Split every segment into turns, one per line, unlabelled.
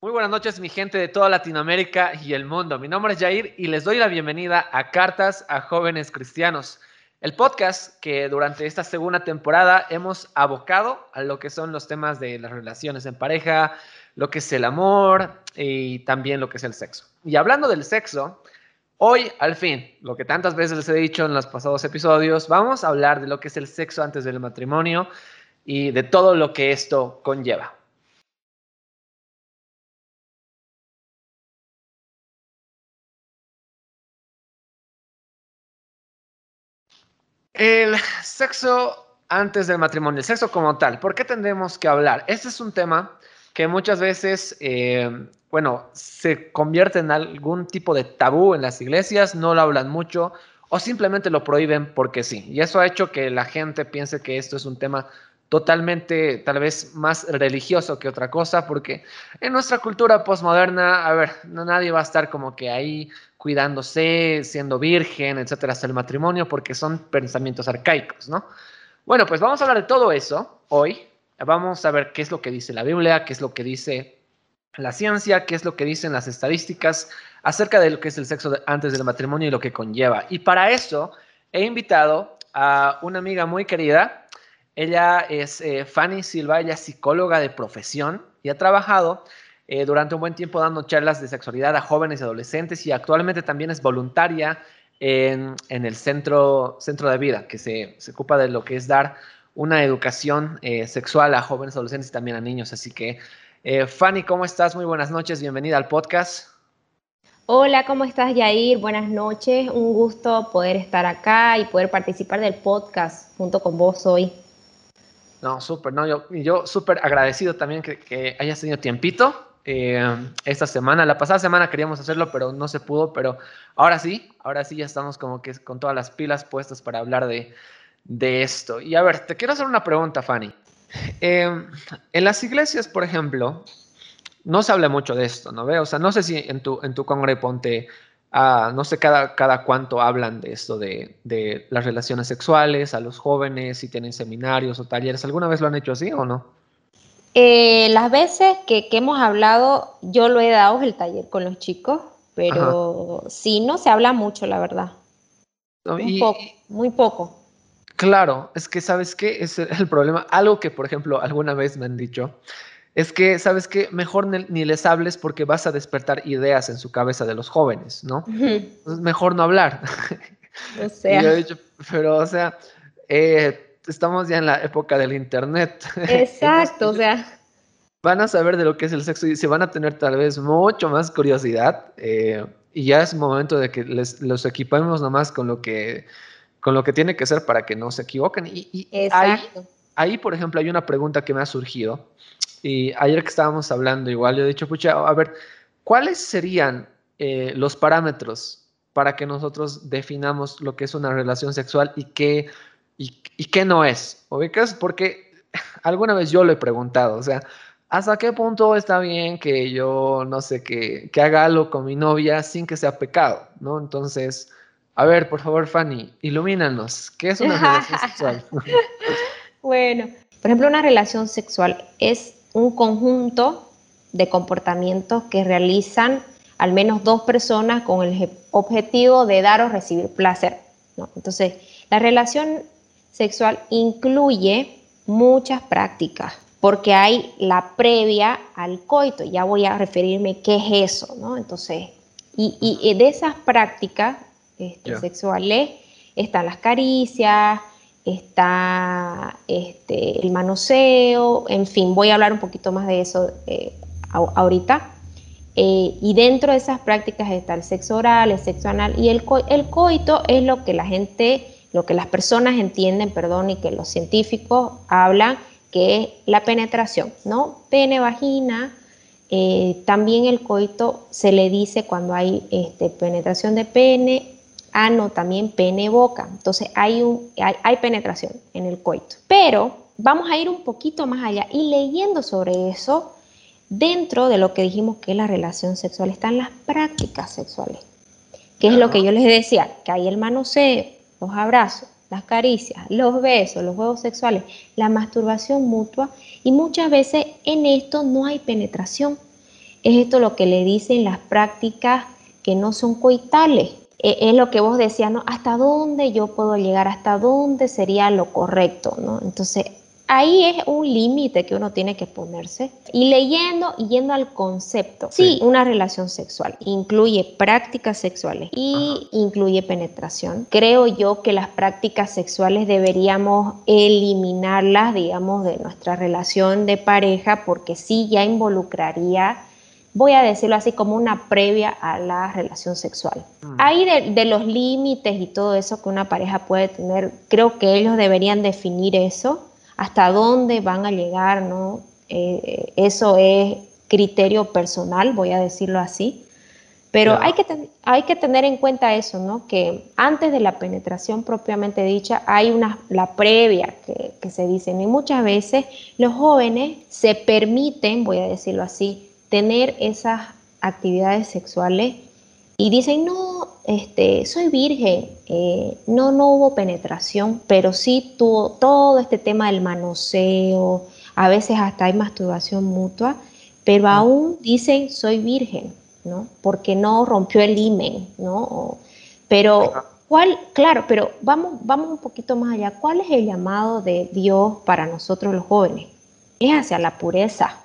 Muy buenas noches, mi gente de toda Latinoamérica y el mundo. Mi nombre es Jair y les doy la bienvenida a Cartas a Jóvenes Cristianos, el podcast que durante esta segunda temporada hemos abocado a lo que son los temas de las relaciones en pareja, lo que es el amor y también lo que es el sexo. Y hablando del sexo, hoy al fin, lo que tantas veces les he dicho en los pasados episodios, vamos a hablar de lo que es el sexo antes del matrimonio y de todo lo que esto conlleva. El sexo antes del matrimonio, el sexo como tal, ¿por qué tendremos que hablar? Este es un tema que muchas veces, eh, bueno, se convierte en algún tipo de tabú en las iglesias, no lo hablan mucho o simplemente lo prohíben porque sí. Y eso ha hecho que la gente piense que esto es un tema totalmente tal vez más religioso que otra cosa, porque en nuestra cultura postmoderna, a ver, no, nadie va a estar como que ahí cuidándose, siendo virgen, etcétera, hasta el matrimonio, porque son pensamientos arcaicos, ¿no? Bueno, pues vamos a hablar de todo eso hoy. Vamos a ver qué es lo que dice la Biblia, qué es lo que dice la ciencia, qué es lo que dicen las estadísticas acerca de lo que es el sexo antes del matrimonio y lo que conlleva. Y para eso he invitado a una amiga muy querida, ella es eh, Fanny Silva, ella es psicóloga de profesión y ha trabajado eh, durante un buen tiempo dando charlas de sexualidad a jóvenes y adolescentes y actualmente también es voluntaria en, el centro, centro de vida, que se, ocupa de lo que es dar una educación eh, sexual a jóvenes, adolescentes y también a niños. Así que, Fanny, ¿cómo estás? Muy buenas noches, bienvenida al podcast.
Hola, ¿cómo estás, Yair? Buenas noches, un gusto poder estar acá y poder participar del podcast junto con vos hoy.
No, súper, no, yo, yo súper agradecido también que, hayas tenido tiempito eh, esta semana. La pasada semana queríamos hacerlo, pero no se pudo, pero ahora sí, ahora sí ya estamos como que con todas las pilas puestas para hablar de, esto. Y a ver, te quiero hacer una pregunta, Fanny. Eh, en las iglesias, por ejemplo, no se habla mucho de esto, ¿no ve? O sea, no sé si en tu, en tu congre ponte no sé cada, cada cuánto hablan de esto de, de, las relaciones sexuales a los jóvenes, si tienen seminarios o talleres. ¿Alguna vez lo han hecho así o no?
Eh, las veces que, que, hemos hablado, yo lo he dado el taller con los chicos, pero sí, no se habla mucho, la verdad. muy, poco, muy poco.
Claro, es que sabes qué es el problema. Algo que, por ejemplo, alguna vez me han dicho es que, ¿sabes qué? Mejor ni les hables porque vas a despertar ideas en su cabeza de los jóvenes, ¿no? mejor no hablar. O sea. yo he dicho, pero, o sea, eh, estamos ya en la época del Internet.
Exacto, o sea.
Van a saber de lo que es el sexo y se van a tener tal vez mucho más curiosidad. Eh, y ya es momento de que les, los equipemos nomás con lo que con lo que tiene que ser para que no se equivoquen. Y, y Exacto. ahí, por ejemplo, hay una pregunta que me ha surgido y ayer que estábamos hablando, igual yo he dicho, pucha, a ver, ¿cuáles serían eh, los parámetros para que nosotros definamos lo que es una relación sexual y qué, y, qué no es? ¿Ubicas? Porque alguna vez yo lo he preguntado, o sea, ¿hasta qué punto está bien que yo, no sé, que, que haga algo con mi novia sin que sea pecado? ¿No? Entonces, a ver, por favor, Fanny, ilumínanos. ¿Qué es una relación sexual?
bueno, por ejemplo, una relación sexual es un conjunto de comportamientos que realizan al menos dos personas con el objetivo de dar o recibir placer. Entonces, la relación sexual incluye muchas prácticas, porque hay la previa al coito, ya voy a referirme qué es eso, ¿no? Entonces, y, de esas prácticas este, sexuales están las caricias, está este, el manoseo, en fin, voy a hablar un poquito más de eso eh, ahorita. Eh, y dentro de esas prácticas está el sexo oral, el sexo anal y el, el coito es lo que la gente, lo que las personas entienden, perdón, y que los científicos hablan, que es la penetración, ¿no? Pene, vagina, eh, también el coito se le dice cuando hay este, penetración de pene ano, también pene, boca. Entonces hay, hay, penetración en el coito. Pero vamos a ir un poquito más allá y leyendo sobre eso, dentro de lo que dijimos que es la relación sexual, están las prácticas sexuales, que es lo que yo les decía, que hay el manoseo, los abrazos, las caricias, los besos, los juegos sexuales, la masturbación mutua y muchas veces en esto no hay penetración. es esto lo que le dicen las prácticas que no son coitales. E, es lo que vos decías, ¿no? ¿Hasta dónde yo puedo llegar? ¿Hasta dónde sería lo correcto? ¿no? Entonces, ahí es un límite que uno tiene que ponerse. Y leyendo y yendo al concepto, sí, una relación sexual incluye prácticas sexuales y incluye penetración. Creo yo que las prácticas sexuales deberíamos eliminarlas, digamos, de nuestra relación de pareja porque sí ya involucraría voy a decirlo así como una previa a la relación sexual. Mm. Ahí de, los límites y todo eso que una pareja puede tener, creo que ellos deberían definir eso hasta dónde van a llegar, ¿no? Eh, eso es criterio personal, voy a decirlo así. Pero hay, que hay que tener en cuenta eso, ¿no? Que antes de la penetración propiamente dicha hay una, la previa que, que se dice. Y muchas veces los jóvenes se permiten, voy a decirlo así, tener esas actividades sexuales y dicen, no, este, soy virgen, eh, no, no hubo penetración, pero sí tuvo todo este tema del manoseo, a veces hasta hay masturbación mutua, pero ah. aún dicen, soy virgen, ¿no? Porque no rompió el himen, ¿no? pero, ¿cuál? Claro, pero vamos, vamos un poquito más allá. ¿Cuál es el llamado de Dios para nosotros los jóvenes? Es hacia la pureza,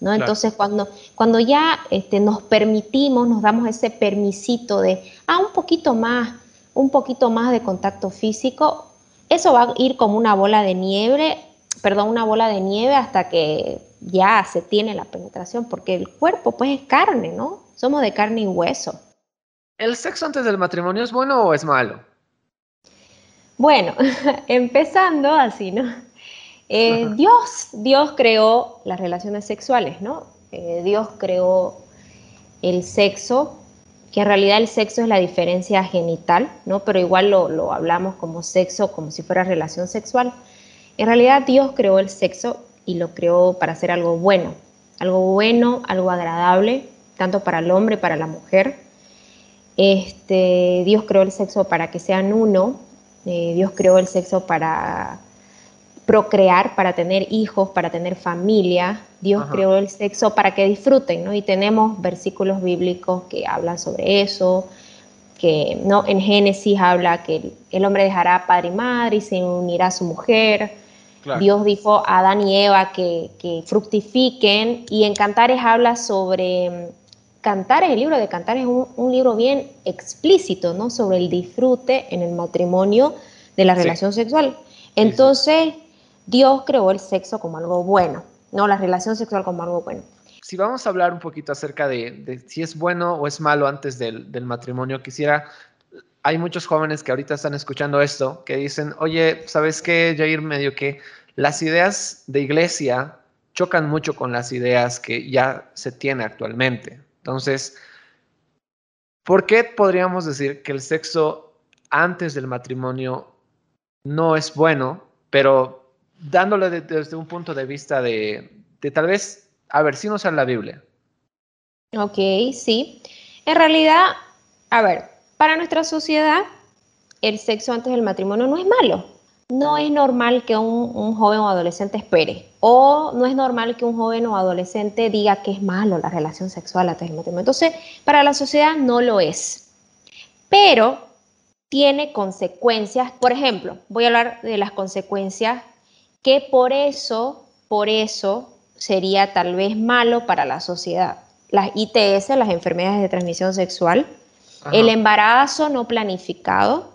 entonces, cuando, cuando ya este, nos permitimos, nos damos ese permisito de, ah, un poquito más, un poquito más de contacto físico, eso va a ir como una bola de nieve, perdón, una bola de nieve hasta que ya se tiene la penetración, porque el cuerpo pues es carne, ¿no? Somos de carne y hueso.
¿El sexo antes del matrimonio es bueno o es malo?
Bueno, empezando así, ¿no? Eh, Dios, Dios creó las relaciones sexuales, ¿no? Eh, Dios creó el sexo, que en realidad el sexo es la diferencia genital, ¿no? Pero igual lo, lo hablamos como sexo, como si fuera relación sexual. En realidad Dios creó el sexo y lo creó para hacer algo bueno, algo bueno, algo agradable, tanto para el hombre, para la mujer. Este, Dios creó el sexo para que sean uno, eh, Dios creó el sexo para procrear, para tener hijos, para tener familia. Dios creó el sexo para que disfruten, ¿no? Y tenemos versículos bíblicos que hablan sobre eso, que ¿no? en Génesis habla que el hombre dejará padre y madre y se unirá a su mujer. Dios dijo a Adán y Eva que, fructifiquen y en Cantares habla sobre... Cantares, el libro de Cantares es un, libro bien explícito, ¿no? Sobre el disfrute en el matrimonio de la relación sexual. Entonces, Dios creó el sexo como algo bueno, no la relación sexual como algo bueno.
Si vamos a hablar un poquito acerca de, si es bueno o es malo antes del, matrimonio, quisiera, hay muchos jóvenes que ahorita están escuchando esto, que dicen, oye, ¿sabes qué, Jair? Medio que las ideas de iglesia chocan mucho con las ideas que ya se tiene actualmente. Entonces, ¿por qué podríamos decir que el sexo antes del matrimonio no es bueno, pero dándole desde un punto de vista de, tal vez, a ver, si no sale la Biblia.
Ok, sí. En realidad, a ver, para nuestra sociedad, el sexo antes del matrimonio no es malo. No es normal que un, joven o adolescente espere. O no es normal que un joven o adolescente diga que es malo la relación sexual antes del matrimonio. Entonces, para la sociedad no lo es. Pero tiene consecuencias. Por ejemplo, voy a hablar de las consecuencias que por eso, por eso sería tal vez malo para la sociedad. Las ITS, las enfermedades de transmisión sexual, el embarazo no planificado,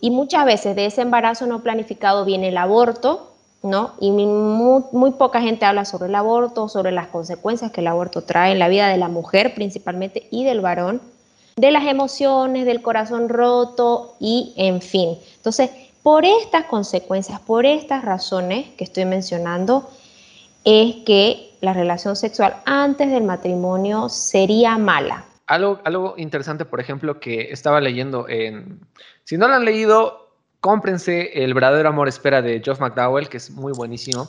y muchas veces de ese embarazo no planificado viene el aborto, ¿no? Y muy, poca gente habla sobre el aborto, sobre las consecuencias que el aborto trae en la vida de la mujer principalmente y del varón, de las emociones, del corazón roto y en fin. Entonces, por estas consecuencias, por estas razones que estoy mencionando, es que la relación sexual antes del matrimonio sería mala.
Algo, algo interesante, por ejemplo, que estaba leyendo en... Si no lo han leído, cómprense El verdadero amor espera de Geoff McDowell, que es muy buenísimo.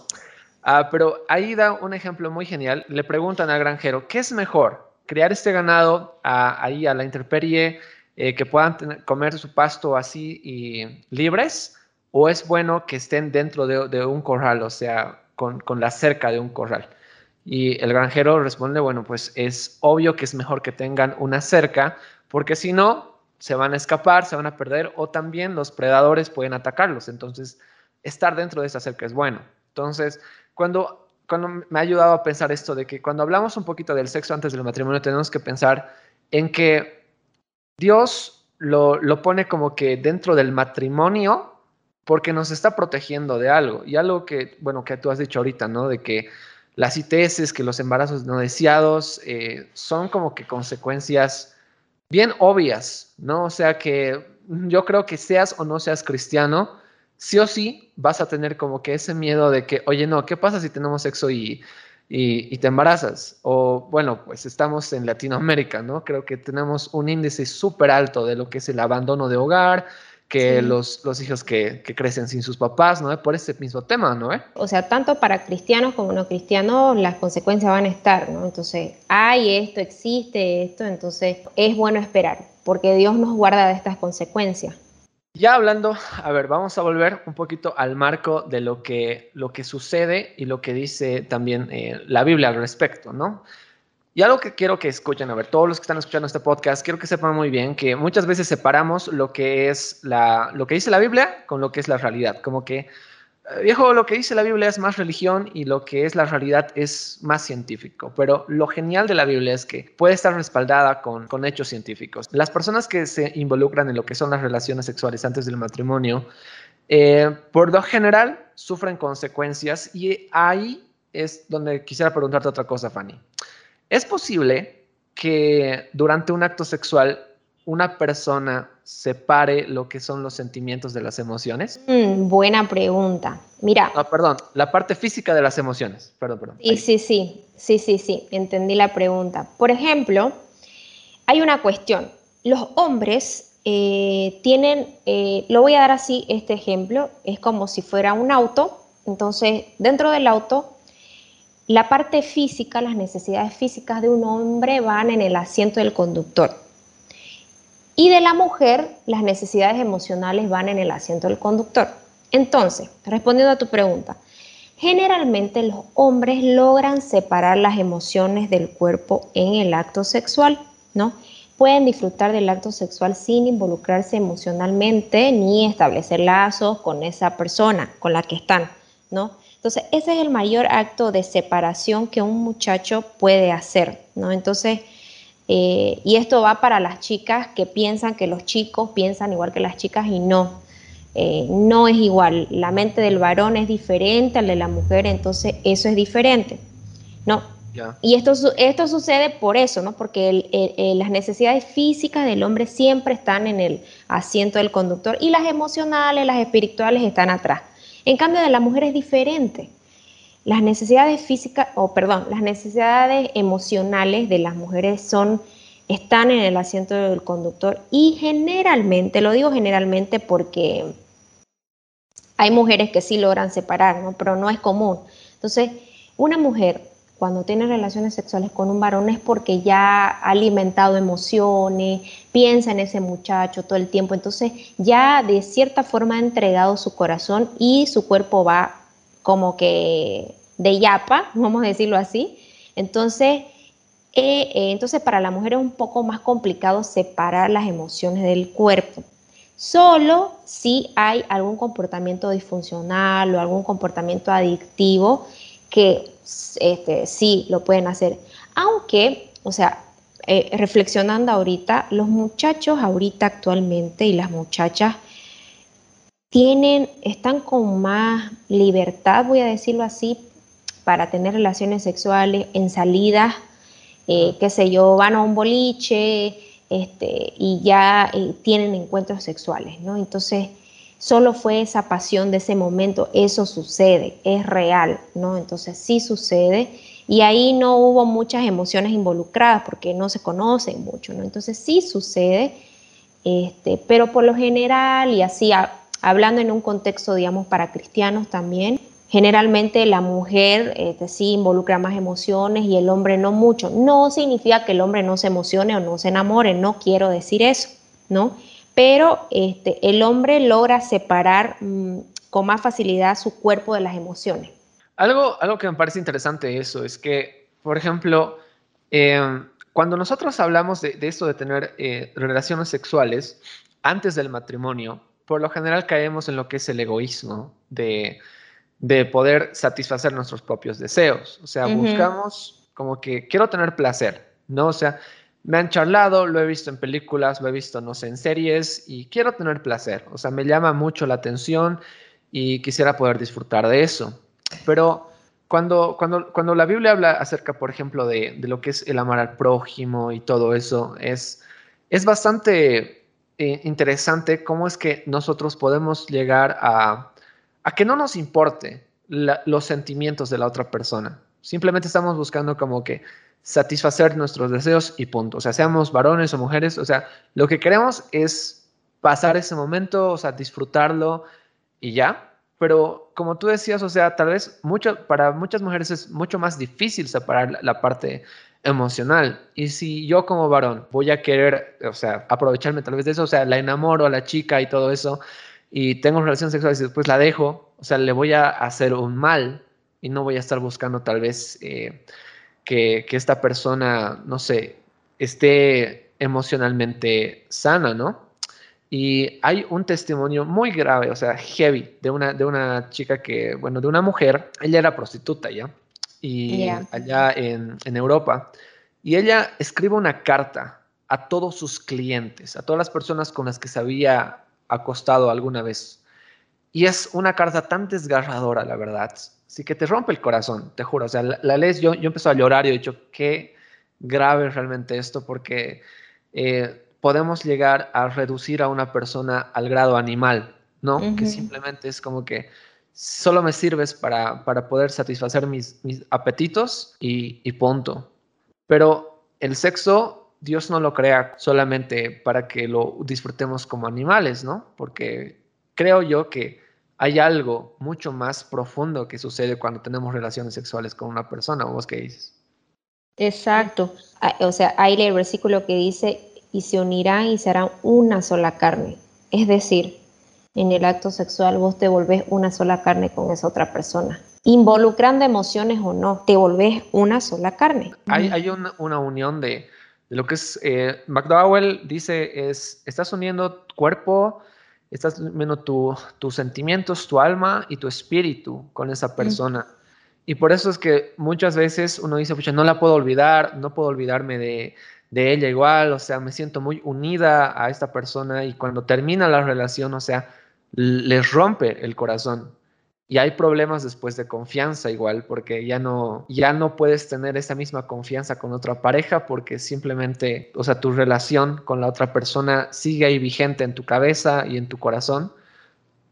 Ah, pero ahí da un ejemplo muy genial. Le preguntan al granjero, ¿qué es mejor? ¿Crear este ganado ahí a la intemperie eh, que puedan comer su pasto así y libres, o es bueno que estén dentro de, un corral, o sea, con, la cerca de un corral. Y el granjero responde, bueno, pues es obvio que es mejor que tengan una cerca, porque si no, se van a escapar, se van a perder, o también los predadores pueden atacarlos. Entonces, estar dentro de esa cerca es bueno. Entonces, cuando, cuando me ha ayudado a pensar esto de que cuando hablamos un poquito del sexo antes del matrimonio, tenemos que pensar en que Dios lo, lo pone como que dentro del matrimonio porque nos está protegiendo de algo. Y algo que, bueno, que tú has dicho ahorita, ¿no? De que las ITS, que los embarazos no deseados eh, son como que consecuencias bien obvias, ¿no? O sea que yo creo que seas o no seas cristiano, sí o sí vas a tener como que ese miedo de que, oye, no, ¿qué pasa si tenemos sexo y, y, te embarazas? O bueno, pues estamos en Latinoamérica, ¿no? Creo que tenemos un índice súper alto de lo que es el abandono de hogar, que los, los, hijos que, que, crecen sin sus papás, ¿no? Por ese mismo tema, ¿no?
O sea, tanto para cristianos como no cristianos, las consecuencias van a estar, ¿no? Entonces, hay esto, existe esto, entonces es bueno esperar, porque Dios nos guarda de estas consecuencias.
Ya hablando, a ver, vamos a volver un poquito al marco de lo que, lo que sucede y lo que dice también eh, la Biblia al respecto, ¿no? Y algo que quiero que escuchen, a ver, todos los que están escuchando este podcast, quiero que sepan muy bien que muchas veces separamos lo que es la, lo que dice la Biblia con lo que es la realidad. Como que, viejo, lo que dice la Biblia es más religión y lo que es la realidad es más científico. Pero lo genial de la Biblia es que puede estar respaldada con, con hechos científicos. Las personas que se involucran en lo que son las relaciones sexuales antes del matrimonio, eh, por lo general, sufren consecuencias y ahí es donde quisiera preguntarte otra cosa, Fanny. ¿Es posible que durante un acto sexual una persona separe lo que son los sentimientos de las emociones?
Mm, buena pregunta. Mira.
No, perdón, la parte física de las emociones. Perdón, perdón.
Sí, sí, sí, sí, sí, sí, entendí la pregunta. Por ejemplo, hay una cuestión. Los hombres eh, tienen, eh, lo voy a dar así, este ejemplo, es como si fuera un auto. Entonces, dentro del auto la parte física, las necesidades físicas de un hombre van en el asiento del conductor. Y de la mujer, las necesidades emocionales van en el asiento del conductor. Entonces, respondiendo a tu pregunta, generalmente los hombres logran separar las emociones del cuerpo en el acto sexual, ¿no? Pueden disfrutar del acto sexual sin involucrarse emocionalmente ni establecer lazos con esa persona con la que están, ¿no? Entonces, ese es el mayor acto de separación que un muchacho puede hacer, ¿no? Entonces, eh, y esto va para las chicas que piensan que los chicos piensan igual que las chicas y no. Eh, no es igual. La mente del varón es diferente al de la mujer, entonces eso es diferente. ¿no? Y esto, esto sucede por eso, ¿no? Porque las necesidades físicas del hombre siempre están en el asiento del conductor y las emocionales, las espirituales están atrás. En cambio, de la mujer es diferente. Las necesidades físicas, o perdón, las necesidades emocionales de las mujeres son, están en el asiento del conductor y generalmente, lo digo generalmente porque hay mujeres que sí logran separar, pero no es común. Entonces, una mujer cuando tiene relaciones sexuales con un varón es porque ya ha alimentado emociones, piensa en ese muchacho todo el tiempo, entonces ya de cierta forma ha entregado su corazón y su cuerpo va como que de yapa, vamos a decirlo así. Entonces, eh, eh, entonces para la mujer es un poco más complicado separar las emociones del cuerpo. Solo si hay algún comportamiento disfuncional o algún comportamiento adictivo que este, sí lo pueden hacer. Aunque, o sea, eh, reflexionando ahorita, los muchachos ahorita actualmente y las muchachas tienen, están con más libertad, voy a decirlo así, para tener relaciones sexuales en salidas, eh, qué sé yo, van a un boliche este, y ya eh, tienen encuentros sexuales, ¿no? Entonces, solo fue esa pasión de ese momento, eso sucede, es real, ¿no? Entonces sí sucede y ahí no hubo muchas emociones involucradas porque no se conocen mucho, ¿no? Entonces sí sucede, este, pero por lo general y así hablando en un contexto, digamos, para cristianos también, generalmente la mujer este, sí involucra más emociones y el hombre no mucho. No significa que el hombre no se emocione o no se enamore, no quiero decir eso, ¿no? pero este, el hombre logra separar mm, con más facilidad su cuerpo de las emociones.
Algo, algo que me parece interesante eso es que, por ejemplo, em, cuando nosotros hablamos de, esto de tener eh, relaciones sexuales antes del matrimonio, por lo general caemos en lo que es el egoísmo de, poder satisfacer nuestros propios deseos. O sea, buscamos como que quiero tener placer, ¿no? O sea, me han charlado, lo he visto en películas, lo he visto, no sé, en series y quiero tener placer. O sea, me llama mucho la atención y quisiera poder disfrutar de eso. Pero cuando, cuando, cuando la Biblia habla acerca, por ejemplo, de, lo que es el amar al prójimo y todo eso, es, es bastante eh, interesante cómo es que nosotros podemos llegar a, que no nos importe los sentimientos de la otra persona. Simplemente estamos buscando como que satisfacer nuestros deseos y punto. O sea, seamos varones o mujeres, o sea, lo que queremos es pasar ese momento, o sea, disfrutarlo y ya. Pero como tú decías, o sea, tal vez mucho, para muchas mujeres es mucho más difícil separar la, parte emocional. Y si yo como varón voy a querer, o sea, aprovecharme tal vez de eso, o sea, la enamoro a la chica y todo eso, y tengo relaciones sexuales y después la dejo, o sea, le voy a hacer un mal y no voy a estar buscando tal vez eh, que, que esta persona, no sé, esté emocionalmente sana, ¿no? Y hay un testimonio muy grave, o sea, heavy, de una, de una chica que, bueno, de una mujer, ella era prostituta ya, y allá en, en Europa, y ella escribe una carta a todos sus clientes, a todas las personas con las que se había acostado alguna vez. Y es una carta tan desgarradora, la verdad. Así que te rompe el corazón, te juro. O sea, la, lees, yo, yo empecé a llorar y he dicho, qué grave realmente esto, porque eh, podemos llegar a reducir a una persona al grado animal, ¿no? Que simplemente es como que solo me sirves para, para poder satisfacer mis, mis apetitos y, y punto. Pero el sexo, Dios no lo crea solamente para que lo disfrutemos como animales, ¿no? Porque creo yo que hay algo mucho más profundo que sucede cuando tenemos relaciones sexuales con una persona. ¿Vos qué dices?
Exacto. Ah, o sea, hay el versículo que dice, y se unirán y serán una sola carne. Es decir, en el acto sexual vos te volvés una sola carne con esa otra persona. Involucrando emociones o no, te volvés una sola carne.
Hay, una, unión de, lo que es, eh, McDowell dice, es, estás uniendo cuerpo, estás uniendo tus sentimientos, tu alma y tu espíritu con esa persona. Y por eso es que muchas veces uno dice, pucha, no la puedo olvidar, no puedo olvidarme de, de ella igual, o sea, me siento muy unida a esta persona y cuando termina la relación, o sea, les rompe el corazón. Y hay problemas después de confianza igual, porque ya no, ya no puedes tener esa misma confianza con otra pareja porque simplemente, o sea, tu relación con la otra persona sigue ahí vigente en tu cabeza y en tu corazón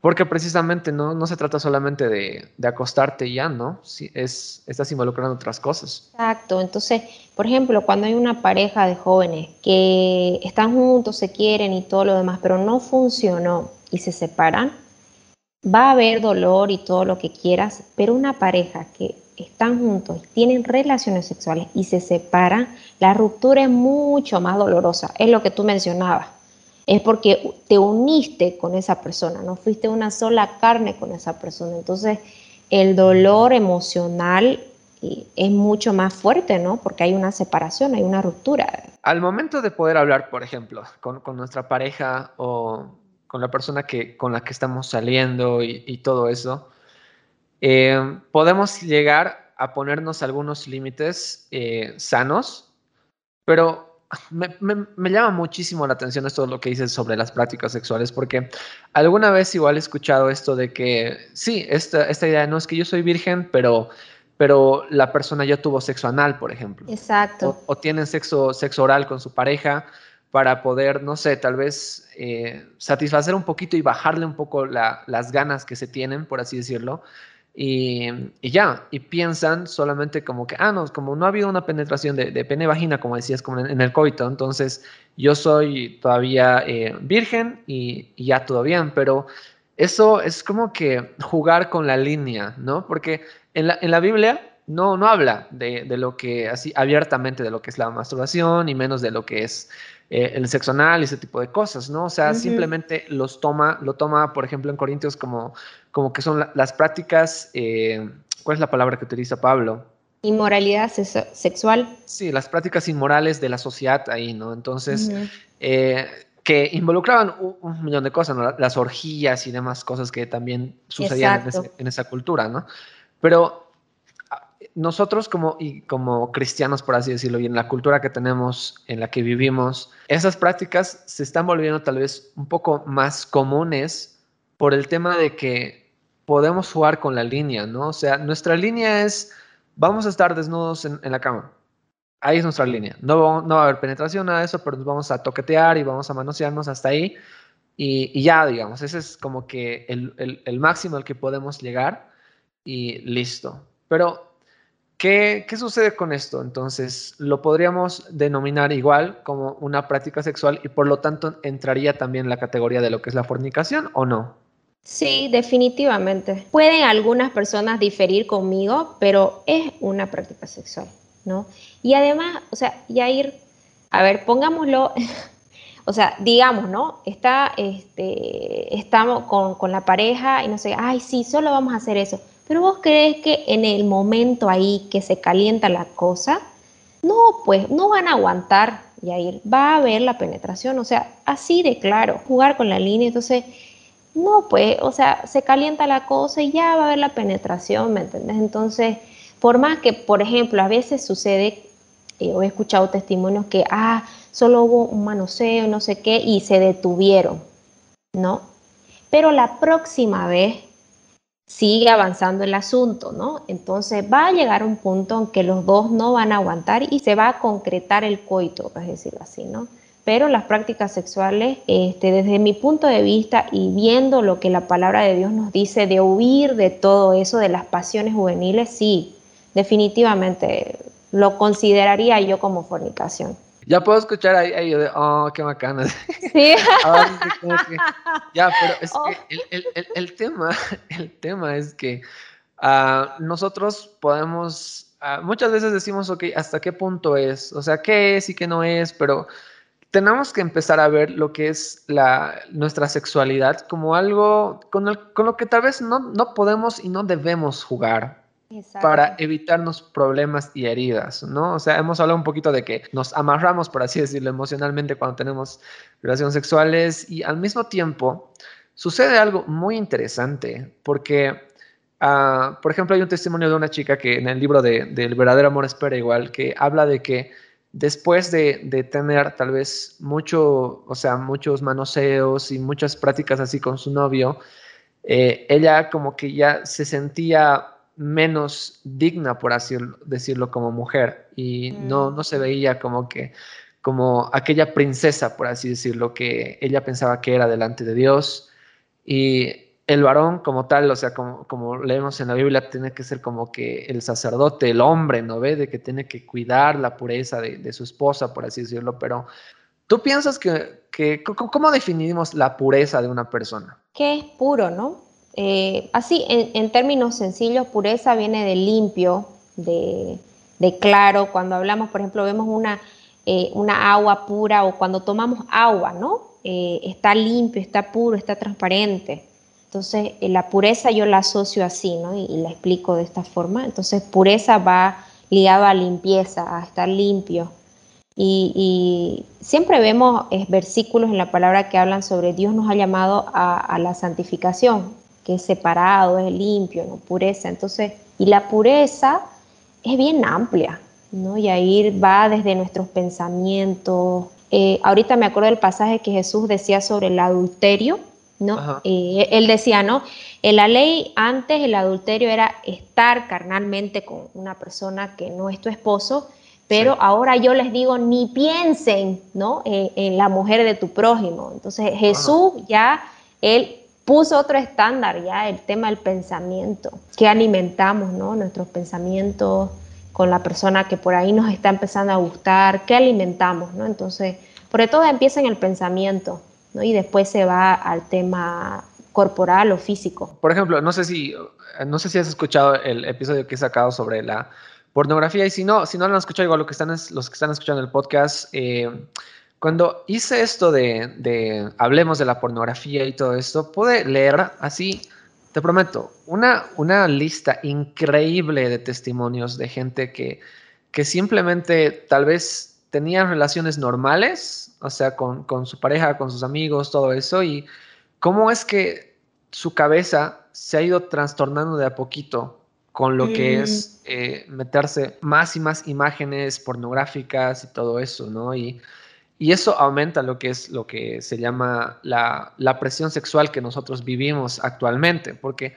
porque precisamente no, no se trata solamente de, de acostarte ya, ¿no? Si es, estás involucrando otras cosas.
Exacto. Entonces, por ejemplo, cuando hay una pareja de jóvenes que están juntos, se quieren y todo lo demás, pero no funcionó y se separan, va a haber dolor y todo lo que quieras, pero una pareja que están juntos, tienen relaciones sexuales y se separan, la ruptura es mucho más dolorosa. Es lo que tú mencionabas es porque te uniste con esa persona, no fuiste una sola carne con esa persona. Entonces, el dolor emocional eh, es mucho más fuerte, ¿no? Porque hay una separación, hay una ruptura.
Al momento de poder hablar, por ejemplo, con, nuestra pareja o con la persona que, con la que estamos saliendo y, todo eso, eh, podemos llegar a ponernos algunos límites eh, sanos, pero me, llama muchísimo la atención esto lo que dices sobre las prácticas sexuales, porque alguna vez igual he escuchado esto de que, sí, esta, esta idea no es que yo soy virgen, pero, pero la persona ya tuvo sexo anal, por ejemplo.
Exacto.
O, tienen sexo, sexo oral con su pareja para poder, no sé, tal vez eh, satisfacer un poquito y bajarle un poco las ganas que se tienen, por así decirlo. Y, ya, y piensan solamente como que, ah, no, como no ha habido una penetración de, pene-vagina, como decías, como en, el coito, entonces yo soy todavía eh, virgen y, ya bien, pero eso es como que jugar con la línea, ¿no? Porque en la, en la Biblia no, no habla de, de, lo que, así abiertamente, de lo que es la masturbación y menos de lo que es eh, el sexo anal y ese tipo de cosas, ¿no? O sea, simplemente los toma, lo toma, por ejemplo, en Corintios como, como que son las prácticas eh, ¿cuál es la palabra que utiliza Pablo?
Inmoralidad sexual.
Sí, las prácticas inmorales de la sociedad ahí, ¿no? Entonces, eh, que involucraban un, millón de cosas, ¿no? Las orgías y demás cosas que también sucedían en, esa cultura, ¿no? Pero nosotros como, y como cristianos, por así decirlo, y en la cultura que tenemos, en la que vivimos, esas prácticas se están volviendo tal vez un poco más comunes por el tema de que podemos jugar con la línea, ¿no? O sea, nuestra línea es vamos a estar desnudos en, la cama. Ahí es nuestra línea. No, no va a haber penetración, nada de eso, pero nos vamos a toquetear y vamos a manosearnos hasta ahí. Y, ya, digamos, ese es como que el, el, máximo al que podemos llegar y listo. Pero, ¿qué, ¿qué sucede con esto? Entonces, lo podríamos denominar igual como una práctica sexual y por lo tanto entraría también en la categoría de lo que es la fornicación o no.
Sí, definitivamente. Pueden algunas personas diferir conmigo, pero es una práctica sexual, ¿no? Y además, o sea, ya ir, a ver, pongámoslo, o sea, digamos, ¿no? Está, este, estamos con, con, la pareja y no sé, ay, sí, solo vamos a hacer eso. Pero vos crees que en el momento ahí que se calienta la cosa, no, pues no van a aguantar, ir Va a haber la penetración, o sea, así de claro, jugar con la línea, entonces no, pues, o sea, se calienta la cosa y ya va a haber la penetración, ¿me entiendes? Entonces, por más que, por ejemplo, a veces sucede, eh, he escuchado testimonios que, ah, solo hubo un manoseo, no sé qué, y se detuvieron, ¿no? Pero la próxima vez sigue avanzando el asunto, ¿no? Entonces va a llegar un punto en que los dos no van a aguantar y se va a concretar el coito, es decir, así, ¿no? pero las prácticas sexuales, este, desde mi punto de vista y viendo lo que la palabra de Dios nos dice de huir de todo eso, de las pasiones juveniles, sí, definitivamente lo consideraría yo como fornicación.
Ya puedo escuchar ahí, ahí de, oh, qué bacana. Sí. ya, pero es oh. que el, el, el, tema, el tema es que uh, nosotros podemos, uh, muchas veces decimos, ok, ¿hasta qué punto es? O sea, ¿qué es y qué no es? Pero tenemos que empezar a ver lo que es la, nuestra sexualidad como algo con, lo que tal vez no, no podemos y no debemos jugar para evitarnos problemas y heridas, ¿no? O sea, hemos hablado un poquito de que nos amarramos, por así decirlo, emocionalmente cuando tenemos relaciones sexuales y al mismo tiempo sucede algo muy interesante porque, ah, por ejemplo, hay un testimonio de una chica que en el libro de, del verdadero amor espera igual, que habla de que después de, tener tal vez mucho, o sea, muchos manoseos y muchas prácticas así con su novio, eh, ella como que ya se sentía menos digna, por así decirlo, como mujer y no, mm. no se veía como que como aquella princesa, por así decirlo, que ella pensaba que era delante de Dios. Y el varón como tal, o sea, como, como, leemos en la Biblia, tiene que ser como que el sacerdote, el hombre, ¿no ve? De que tiene que cuidar la pureza de, su esposa, por así decirlo, pero tú piensas que, que ¿cómo definimos la pureza de una persona?
Que es puro, ¿no? Eh, así, en, términos sencillos, pureza viene de limpio, de, claro. Cuando hablamos, por ejemplo, vemos una, eh, una agua pura o cuando tomamos agua, ¿no? Eh, está limpio, está puro, está transparente. Entonces, la pureza yo la asocio así, ¿no? Y, la explico de esta forma. Entonces, pureza va ligado a limpieza, a estar limpio. Y, siempre vemos versículos en la palabra que hablan sobre Dios nos ha llamado a, la santificación, que es separado, es limpio, ¿no? Pureza. Entonces, y la pureza es bien amplia, ¿no? Y ahí va desde nuestros pensamientos. Eh, ahorita me acuerdo del pasaje que Jesús decía sobre el adulterio ¿no? Eh, él decía, ¿no? En la ley antes el adulterio era estar carnalmente con una persona que no es tu esposo, pero ahora yo les digo, ni piensen, ¿no? En, la mujer de tu prójimo. Entonces Jesús ya, él puso otro estándar, ya el tema del pensamiento, que alimentamos, ¿no? Nuestros pensamientos con la persona que por ahí nos está empezando a gustar, ¿qué alimentamos, ¿no? Entonces, por todo empieza en el pensamiento y después se va al tema corporal o físico.
Por ejemplo, no sé si, no sé si has escuchado el episodio que he sacado sobre la pornografía y si no, si no lo han escuchado, igual lo que están, los que están escuchando el podcast, eh, cuando hice esto de, de, hablemos de la pornografía y todo esto, pude leer así te prometo, una, una lista increíble de testimonios de gente que, que simplemente tal vez tenían relaciones normales, o sea, con, con su pareja, con sus amigos, todo eso, y cómo es que su cabeza se ha ido trastornando de a poquito con lo que es mm. eh, meterse más y más imágenes pornográficas y todo eso, ¿no? Y, y eso aumenta lo que es lo que se llama la, la presión sexual que nosotros vivimos actualmente, porque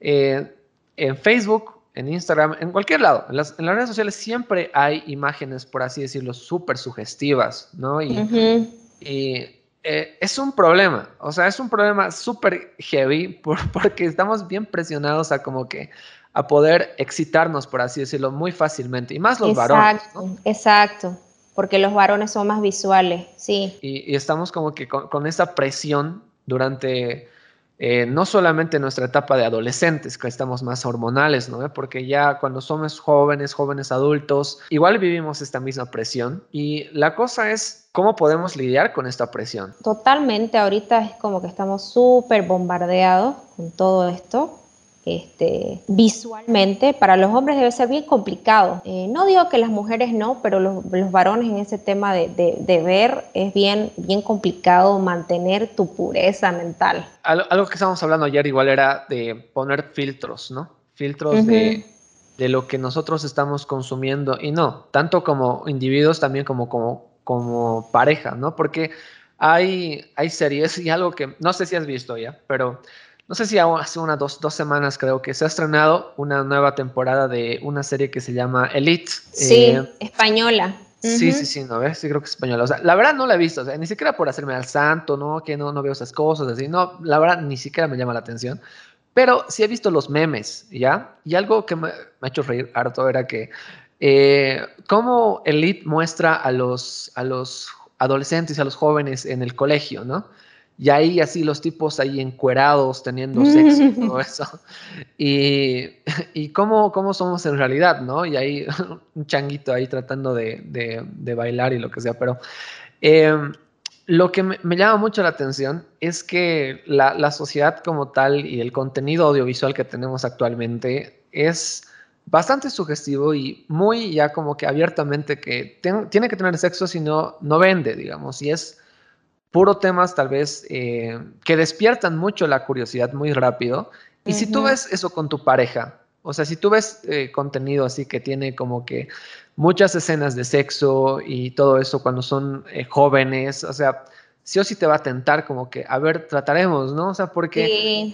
eh, en Facebook, en Instagram, en cualquier lado, en las, redes sociales siempre hay imágenes, por así decirlo, súper sugestivas, ¿no? Y, y eh, es un problema, o sea, es un problema súper heavy porque estamos bien presionados a como que a poder excitarnos, por así decirlo, muy fácilmente, y más los varones.
Exacto, porque los varones son más visuales, sí.
Y, estamos como que con, esa presión durante eh, no solamente nuestra etapa de adolescentes, que estamos más hormonales, ¿no? Porque ya cuando somos jóvenes, jóvenes adultos, igual vivimos esta misma presión. Y la cosa es cómo podemos lidiar con esta presión.
Totalmente, ahorita es como que estamos súper bombardeados con todo esto este, visualmente, para los hombres debe ser bien complicado. Eh, no digo que las mujeres no, pero los, varones en ese tema de, ver es bien, bien complicado mantener tu pureza mental.
Algo, que estábamos hablando ayer igual era de poner filtros, ¿no? Filtros de, de, lo que nosotros estamos consumiendo y no, tanto como individuos, también como, como, como pareja, ¿no? Porque hay, hay series y algo que no sé si has visto ya, pero no sé si hace unas dos, dos, semanas creo que se ha estrenado una nueva temporada de una serie que se llama Elite.
Sí, eh, española.
Sí, sí, sí, no ves, sí creo que es española. O sea, la verdad no la he visto, o sea, ni siquiera por hacerme al santo, ¿no? Que no, no veo esas cosas, así, no, la verdad ni siquiera me llama la atención. Pero sí he visto los memes, ¿ya? Y algo que me, ha hecho reír harto era que eh, cómo Elite muestra a los, a los adolescentes a los jóvenes en el colegio, ¿no? Y ahí así los tipos ahí encuerados, teniendo sexo y todo eso. Y, y cómo, cómo, somos en realidad, ¿no? Y ahí un changuito ahí tratando de, de, bailar y lo que sea. Pero em, lo que me, llama mucho la atención es que la, la, sociedad como tal y el contenido audiovisual que tenemos actualmente es bastante sugestivo y muy ya como que abiertamente que tiene que tener sexo si no, no vende, digamos. Y es puro temas tal vez eh, que despiertan mucho la curiosidad muy rápido. Y si tú ves eso con tu pareja, o sea, si tú ves eh, contenido así que tiene como que muchas escenas de sexo y todo eso cuando son eh, jóvenes, o sea, sí o sí te va a tentar como que, a ver, trataremos, ¿no? O sea, porque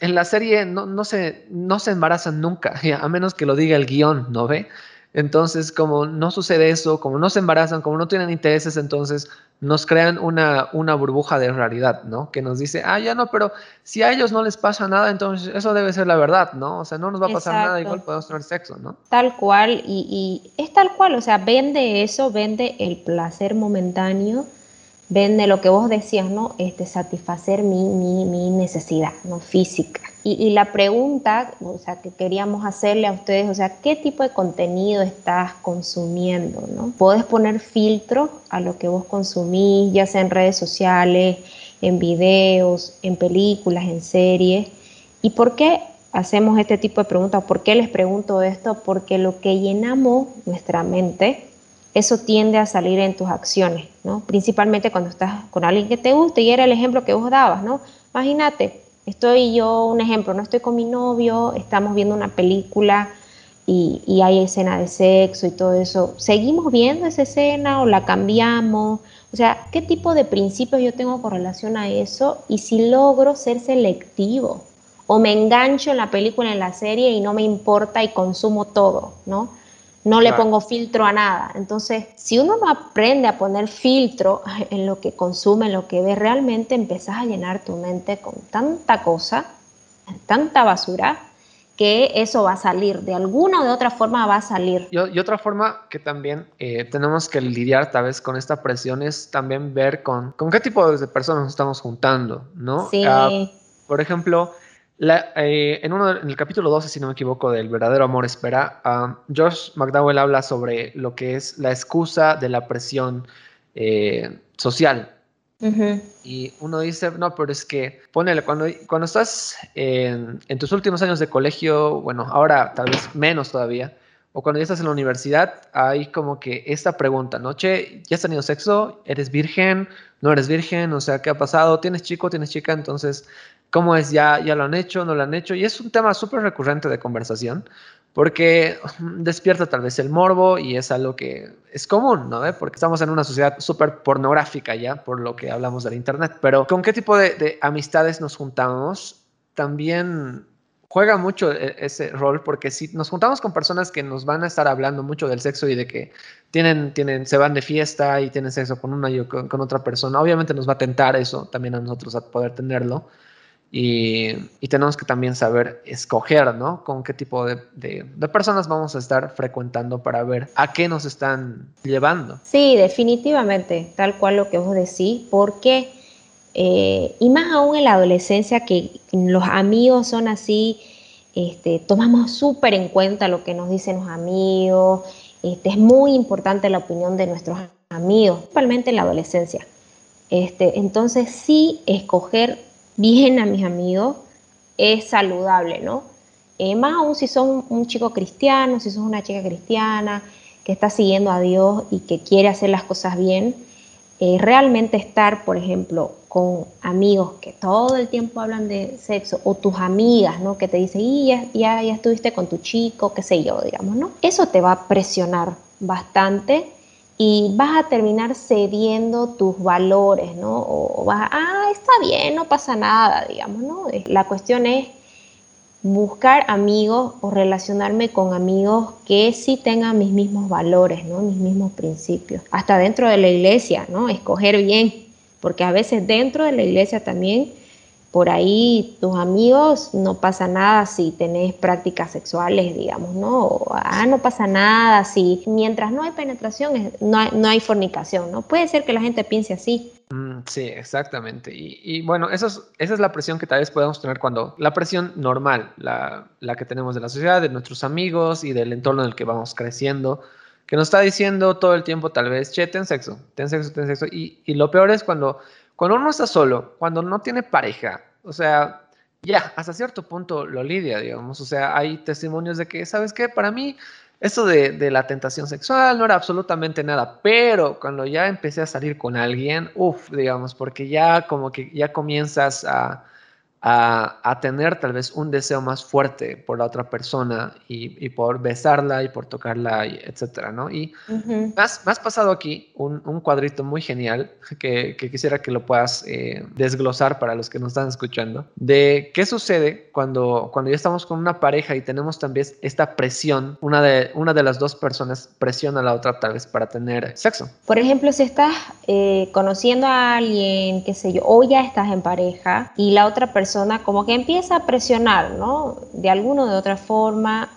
en la serie no, no, se, no se embarazan nunca, a menos que lo diga el guion, ¿no ve? Entonces, como no sucede eso, como no se embarazan, como no tienen intereses, entonces nos crean una, una burbuja de realidad, ¿no? Que nos dice, ah, ya no, pero si a ellos no les pasa nada, entonces eso debe ser la verdad, ¿no? O sea, no nos va a pasar nada, igual podemos tener sexo, ¿no?
Tal cual, y, y es tal cual, o sea, vende eso, vende el placer momentáneo vende lo que vos decías, ¿no? Este, satisfacer mi, mi, necesidad, ¿no? Física. Y, la pregunta, o sea, que queríamos hacerle a ustedes, o sea, ¿qué tipo de contenido estás consumiendo, ¿no? Podés poner filtro a lo que vos consumís, ya sea en redes sociales, en videos, en películas, en series. ¿Y por qué hacemos este tipo de preguntas? ¿Por qué les pregunto esto? Porque lo que llenamos nuestra mente eso tiende a salir en tus acciones, ¿no? Principalmente cuando estás con alguien que te gusta y era el ejemplo que vos dabas, ¿no? Imagínate, estoy yo, un ejemplo, no estoy con mi novio, estamos viendo una película y, hay escena de sexo y todo eso. ¿Seguimos viendo esa escena o la cambiamos? O sea, ¿qué tipo de principios yo tengo con relación a eso? Y si logro ser selectivo o me engancho en la película, en la serie y no me importa y consumo todo, ¿no? No le pongo filtro a nada. Entonces, si uno no aprende a poner filtro en lo que consume, en lo que ve, realmente empezás a llenar tu mente con tanta cosa, tanta basura, que eso va a salir, de alguna o de otra forma va a salir.
Y, otra forma que también eh, tenemos que lidiar tal vez con esta presión es también ver con, con qué tipo de personas nos estamos juntando, ¿no?
Sí. Ah,
por ejemplo, eh, en, uno, en el capítulo 12, si no me equivoco, del verdadero amor espera, George McDowell habla sobre lo que es la excusa de la presión eh, social. Y uno dice, no, pero es que, ponele, cuando, cuando estás en, en, tus últimos años de colegio, bueno, ahora tal vez menos todavía, o cuando ya estás en la universidad, hay como que esta pregunta, ¿no? Che, ¿ya has tenido sexo? ¿Eres virgen? ¿No eres virgen? O sea, ¿qué ha pasado? ¿Tienes chico? ¿Tienes chica? Entonces, ¿cómo es? ¿Ya, ya lo han hecho? ¿No lo han hecho? Y es un tema súper recurrente de conversación porque despierta tal vez el morbo y es algo que es común, ¿no? Porque estamos en una sociedad súper pornográfica ya, por lo que hablamos del Internet, pero ¿con qué tipo de, amistades nos juntamos? También juega mucho e, ese rol porque si nos juntamos con personas que nos van a estar hablando mucho del sexo y de que tienen, tienen, se van de fiesta y tienen sexo con una y con, con otra persona, obviamente nos va a tentar eso también a nosotros a poder tenerlo. Y, tenemos que también saber escoger, ¿no? Con qué tipo de, personas vamos a estar frecuentando para ver a qué nos están llevando.
Sí, definitivamente, tal cual lo que vos decís, porque, eh, y más aún en la adolescencia, que los amigos son así, este, tomamos súper en cuenta lo que nos dicen los amigos, este, es muy importante la opinión de nuestros amigos, principalmente en la adolescencia. Este, entonces sí, escoger bien a mis amigos es saludable, ¿no? Eh, más aún si son un chico cristiano, si sos una chica cristiana que está siguiendo a Dios y que quiere hacer las cosas bien, eh, realmente estar, por ejemplo, con amigos que todo el tiempo hablan de sexo o tus amigas, ¿no? Que te dicen, y ya, ya, ya estuviste con tu chico, qué sé yo, digamos, ¿no? Eso te va a presionar bastante y vas a terminar cediendo tus valores, ¿no? O vas a, ah, está bien, no pasa nada, digamos, ¿no? La cuestión es buscar amigos o relacionarme con amigos que sí tengan mis mismos valores, ¿no? Mis mismos principios. Hasta dentro de la iglesia, ¿no? Escoger bien, porque a veces dentro de la iglesia también por ahí tus amigos, no pasa nada si tenés prácticas sexuales, digamos, ¿no? ah, no pasa nada si mientras no hay penetración, no hay, no hay fornicación, ¿no? Puede ser que la gente piense así.
Mm, sí, exactamente. Y, bueno, eso es, esa es la presión que tal vez podemos tener cuando, la presión normal, la, la que tenemos de la sociedad, de nuestros amigos y del entorno en el que vamos creciendo que nos está diciendo todo el tiempo tal vez, che, ten sexo, ten sexo, ten sexo. Y, y lo peor es cuando cuando uno está solo, cuando no tiene pareja, o sea, ya, hasta cierto punto lo lidia, digamos. O sea, hay testimonios de que, ¿sabes qué? Para mí, eso de, de, la tentación sexual no era absolutamente nada, pero cuando ya empecé a salir con alguien, uff, digamos, porque ya como que ya comienzas a a, tener tal vez un deseo más fuerte por la otra persona y, por besarla y por tocarla, y etcétera, ¿no? Y me, has, pasado aquí un, cuadrito muy genial que, quisiera que lo puedas eh, desglosar para los que nos están escuchando, de qué sucede cuando, cuando ya estamos con una pareja y tenemos también esta presión, una de, una de las dos personas presiona a la otra tal vez para tener sexo.
Por ejemplo, si estás eh, conociendo a alguien, qué sé yo, o ya estás en pareja y la otra persona como que empieza a presionar, ¿no? De alguna o de otra forma.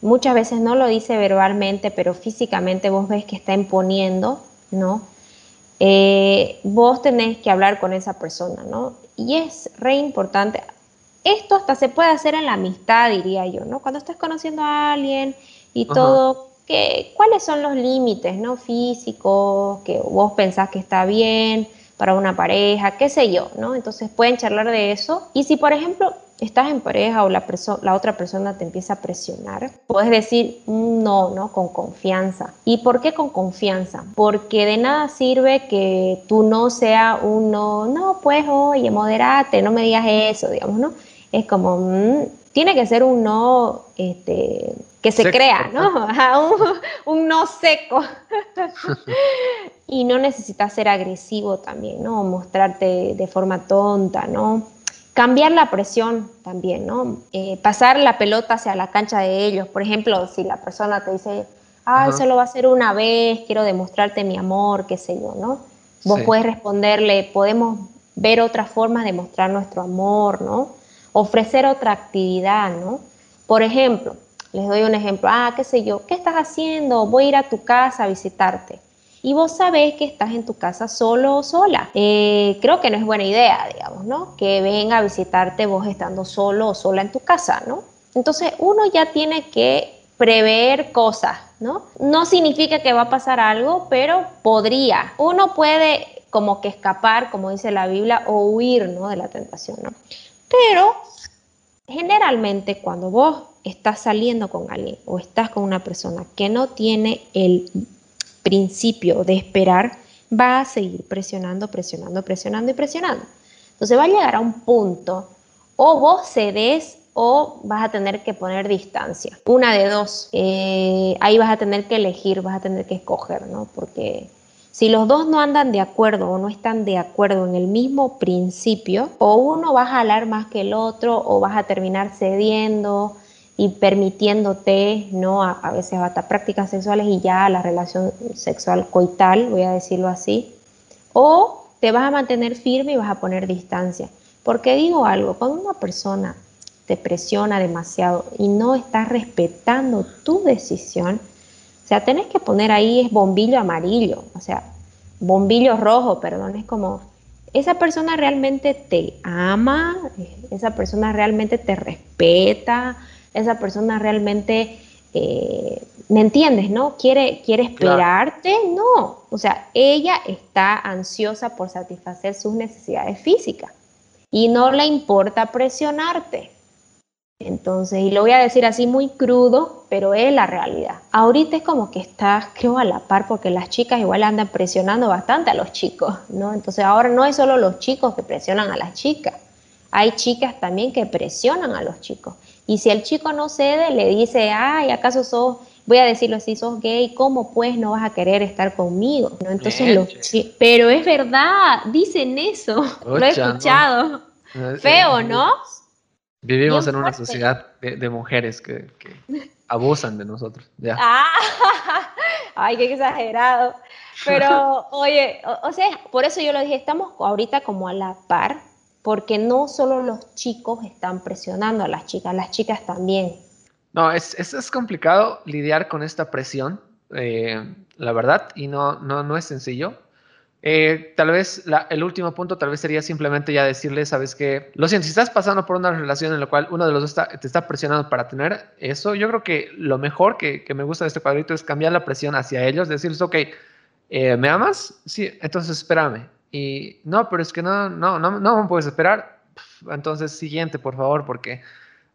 Muchas veces no lo dice verbalmente, pero físicamente vos ves que está imponiendo, ¿no? Eh, vos tenés que hablar con esa persona, ¿no? Y es re importante. Esto hasta se puede hacer en la amistad, diría yo, ¿no? Cuando estás conociendo a alguien y todo, ¿qué, ¿cuáles son los límites, ¿no? Físicos, que vos pensás que está bien, para una pareja, qué sé yo, ¿no? Entonces pueden charlar de eso. Y si, por ejemplo, estás en pareja o la, la otra persona te empieza a presionar, puedes decir no, ¿no? Con confianza. ¿Y por qué con confianza? Porque de nada sirve que tú no sea un no, no, pues oye, moderate, no me digas eso, digamos, ¿no? Es como, mm, tiene que ser un no este, que se crea, ¿no? un, no seco. y no necesitas ser agresivo también, ¿no? Mostrarte de forma tonta, ¿no? Cambiar la presión también, ¿no? Eh, pasar la pelota hacia la cancha de ellos. Por ejemplo, si la persona te dice, ah, eso lo va a hacer una vez, quiero demostrarte mi amor, qué sé yo, ¿no? Vos puedes responderle, podemos ver otras formas de mostrar nuestro amor, ¿no? Ofrecer otra actividad, ¿no? Por ejemplo, les doy un ejemplo, ah, qué sé yo, ¿qué estás haciendo? Voy a ir a tu casa a visitarte. Y vos sabés que estás en tu casa solo o sola. Eh, creo que no es buena idea, digamos, ¿no? Que venga a visitarte vos estando solo o sola en tu casa, ¿no? Entonces uno ya tiene que prever cosas, ¿no? No significa que va a pasar algo, pero podría. Uno puede como que escapar, como dice la Biblia, o huir ¿no? de la tentación. ¿no? Pero generalmente cuando vos estás saliendo con alguien o estás con una persona que no tiene el principio de esperar, va a seguir presionando, presionando, presionando y presionando. Entonces va a llegar a un punto, o vos cedes o vas a tener que poner distancia. Una de dos. Eh, ahí vas a tener que elegir, vas a tener que escoger, ¿no? Porque si los dos no andan de acuerdo o no están de acuerdo en el mismo principio, o uno va a jalar más que el otro, o vas a terminar cediendo y permitiéndote, ¿no? A, a veces hasta prácticas sexuales y ya la relación sexual coital, voy a decirlo así. O te vas a mantener firme y vas a poner distancia. Porque digo algo, cuando una persona te presiona demasiado y no estás respetando tu decisión, o sea, tenés que poner ahí es bombillo amarillo, o sea, bombillo rojo, perdón, es como, esa persona realmente te ama, esa persona realmente te respeta, esa persona realmente, eh, ¿me entiendes, no? Quiere, quiere esperarte, no, o sea, ella está ansiosa por satisfacer sus necesidades físicas y no le importa presionarte. Entonces, y lo voy a decir así muy crudo, pero es la realidad. Ahorita es como que está, creo, a la par, porque las chicas igual andan presionando bastante a los chicos, ¿no? Entonces, ahora no es solo los chicos que presionan a las chicas, hay chicas también que presionan a los chicos. Y si el chico no cede, le dice, ay, ¿acaso sos, voy a decirlo así, sos gay, ¿cómo pues no vas a querer estar conmigo? ¿No? Entonces, lo, pero es verdad, dicen eso, lo he escuchado. Feo, ¿no?
Vivimos en una sociedad de, mujeres que, abusan de nosotros. Ya.
Ah, ay, qué exagerado. Pero, oye, o, sea, por eso yo lo dije, estamos ahorita como a la par, porque no solo los chicos están presionando a las chicas, las chicas también.
No, es, es, es complicado lidiar con esta presión, eh, la verdad, y no, no, no es sencillo. Eh, tal vez el último punto tal vez sería simplemente ya decirle, sabes que, lo siento, si estás pasando por una relación en la cual uno de los dos te está presionando para tener eso, yo creo que lo mejor que, me gusta de este cuadrito es cambiar la presión hacia ellos, decirles, ok, eh, ¿me amas? Sí, entonces espérame. Y no, pero es que no, no, no, no me puedes esperar. Entonces, siguiente, por favor, porque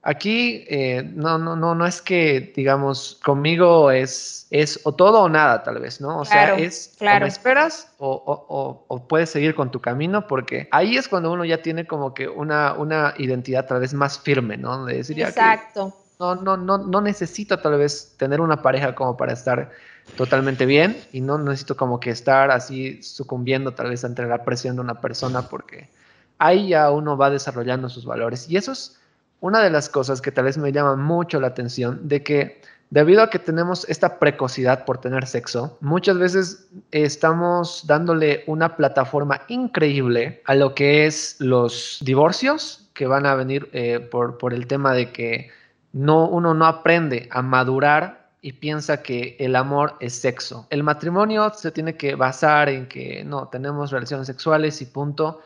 Aquí eh, no, no, no, no es que, digamos, conmigo es, es o todo o nada, tal vez, ¿no? O sea, es
claro.
o me esperas o, o, puedes seguir con tu camino, porque ahí es cuando uno ya tiene como que una, una identidad tal vez más firme, ¿no? De decir,
Exacto.
no, no, no, no necesito tal vez tener una pareja como para estar totalmente bien y no necesito como que estar así sucumbiendo tal vez ante la presión de una persona, porque ahí ya uno va desarrollando sus valores. Y eso es una de las cosas que tal vez me llama mucho la atención de que debido a que tenemos esta precocidad por tener sexo, muchas veces estamos dándole una plataforma increíble a lo que es los divorcios que van a venir eh, por, por el tema de que no, uno no aprende a madurar y piensa que el amor es sexo. El matrimonio se tiene que basar en que no, tenemos relaciones sexuales y punto.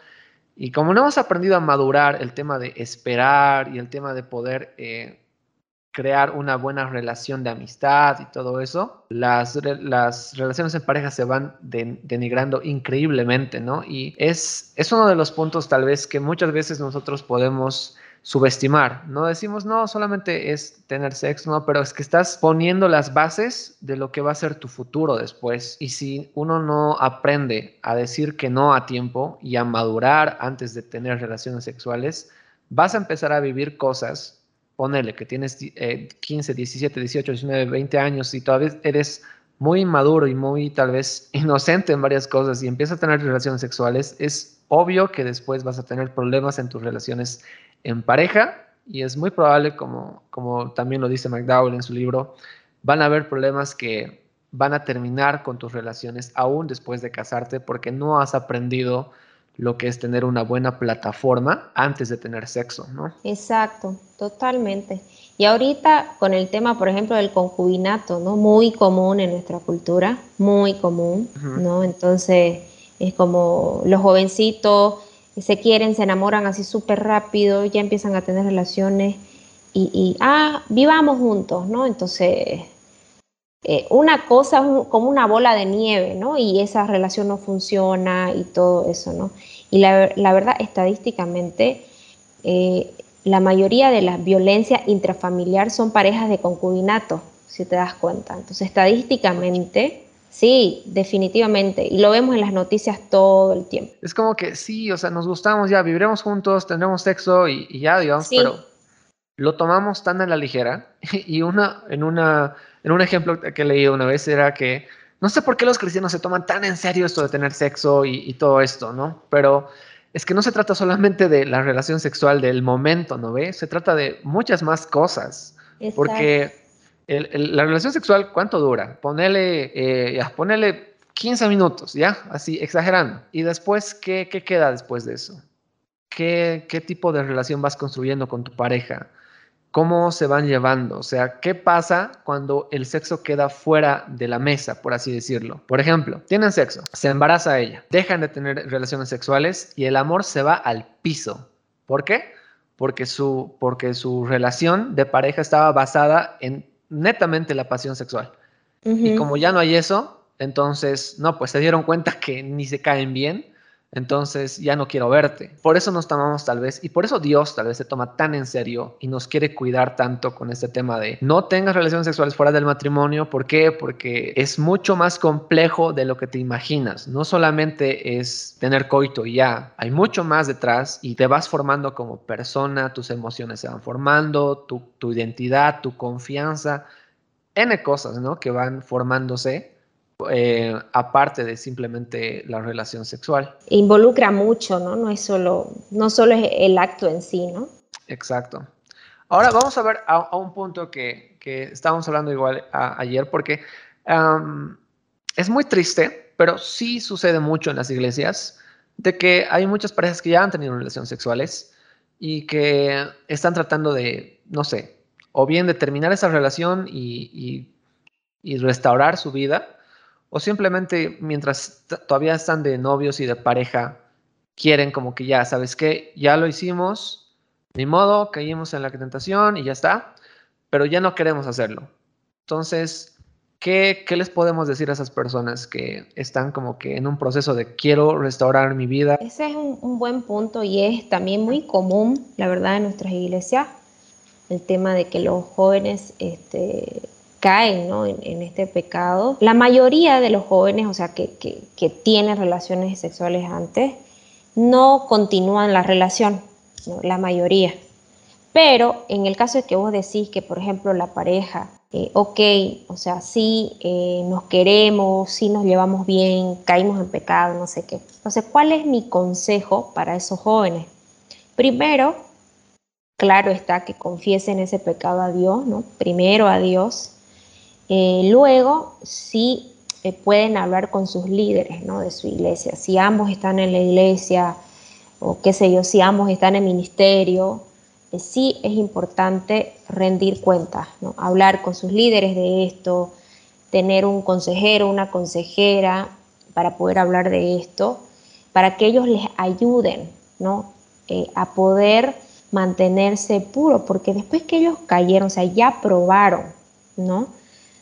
Y como no hemos aprendido a madurar el tema de esperar y el tema de poder eh, crear una buena relación de amistad y todo eso, las, las relaciones en pareja se van denigrando increíblemente, ¿no? Y es, es uno de los puntos tal vez que muchas veces nosotros podemos subestimar. No decimos, no, solamente es tener sexo, no, pero es que estás poniendo las bases de lo que va a ser tu futuro después. Y si uno no aprende a decir que no a tiempo y a madurar antes de tener relaciones sexuales, vas a empezar a vivir cosas. Ponele que tienes 15, 17, 18, 19, 20 años y todavía eres muy inmaduro y muy tal vez inocente en varias cosas y empiezas a tener relaciones sexuales, es obvio que después vas a tener problemas en tus relaciones en pareja y es muy probable, como, como también lo dice McDowell en su libro, van a haber problemas que van a terminar con tus relaciones aún después de casarte porque no has aprendido lo que es tener una buena plataforma antes de tener sexo, ¿no?
Exacto, totalmente. Y ahorita con el tema, por ejemplo, del concubinato, ¿no? Muy común en nuestra cultura, muy común, ¿no? Entonces, es como los jovencitos se quieren, se enamoran así súper rápido, ya empiezan a tener relaciones y, ah, vivamos juntos, ¿no? Entonces, eh, una cosa como una bola de nieve, ¿no? Y esa relación no funciona y todo eso, ¿no? Y la, la verdad, estadísticamente, eh, la mayoría de las violencias intrafamiliar son parejas de concubinato, si te das cuenta. Entonces, estadísticamente, sí, definitivamente. Y lo vemos en las noticias todo el tiempo.
Es como que sí, o sea, nos gustamos ya, viviremos juntos, tendremos sexo y, ya, digamos, pero lo tomamos tan a la ligera. Y una, en, una, en un ejemplo que leí una vez era que no sé por qué los cristianos se toman tan en serio esto de tener sexo y, y todo esto, ¿no? Pero es que no se trata solamente de la relación sexual del momento, ¿no ve? Se trata de muchas más cosas. Porque la relación sexual, ¿cuánto dura? Ponele, eh, ya, ponele 15 minutos, ¿ya? Así, exagerando. Y después, ¿qué, qué queda después de eso? ¿Qué, ¿Qué tipo de relación vas construyendo con tu pareja? cómo se van llevando, o sea, qué pasa cuando el sexo queda fuera de la mesa, por así decirlo. Por ejemplo, tienen sexo, se embaraza ella, dejan de tener relaciones sexuales y el amor se va al piso. ¿Por qué? Porque su, porque su relación de pareja estaba basada en netamente la pasión sexual. Y como ya no hay eso, entonces, no, pues se dieron cuenta que ni se caen bien entonces ya no quiero verte. Por eso nos tomamos tal vez, y por eso Dios tal vez se toma tan en serio y nos quiere cuidar tanto con este tema de no tengas relaciones sexuales fuera del matrimonio. ¿Por qué? Porque es mucho más complejo de lo que te imaginas. No solamente es tener coito y ya, hay mucho más detrás y te vas formando como persona, tus emociones se van formando, tu, tu identidad, tu confianza, N cosas, ¿no? Que van formándose eh, aparte de simplemente la relación sexual.
Involucra mucho, ¿no? No es solo, no solo es el acto en sí, ¿no?
Exacto. Ahora vamos a ver a, un punto que, que, estábamos hablando igual ayer, porque es muy triste, pero sí sucede mucho en las iglesias, de que hay muchas parejas que ya han tenido relaciones sexuales y que están tratando de, no sé, o bien de terminar esa relación y, y restaurar su vida, o simplemente mientras todavía están de novios y de pareja, quieren como que ya, ¿sabes qué? Ya lo hicimos, ni modo, caímos en la tentación y ya está, pero ya no queremos hacerlo. Entonces, ¿qué, ¿qué, les podemos decir a esas personas que están como que en un proceso de quiero restaurar mi vida?
Ese es un, un buen punto y es también muy común, la verdad, en nuestras iglesias, el tema de que los jóvenes este, caen en, este pecado. La mayoría de los jóvenes, o sea, que, que, tienen relaciones sexuales antes, no continúan la relación, la mayoría. Pero en el caso de que vos decís que, por ejemplo, la pareja, eh, ok, o sea, sí eh, nos queremos, sí nos llevamos bien, caímos en pecado, no sé qué. Entonces, ¿cuál es mi consejo para esos jóvenes? Primero, claro está que confiesen ese pecado a Dios, ¿no? Primero a Dios, eh, luego, sí eh, pueden hablar con sus líderes ¿no? de su iglesia. Si ambos están en la iglesia, o qué sé yo, si ambos están en ministerio, eh, sí es importante rendir cuentas, ¿no? hablar con sus líderes de esto, tener un consejero, una consejera para poder hablar de esto, para que ellos les ayuden ¿no? a poder mantenerse puros, porque después que ellos cayeron, o sea, ya probaron, ¿no?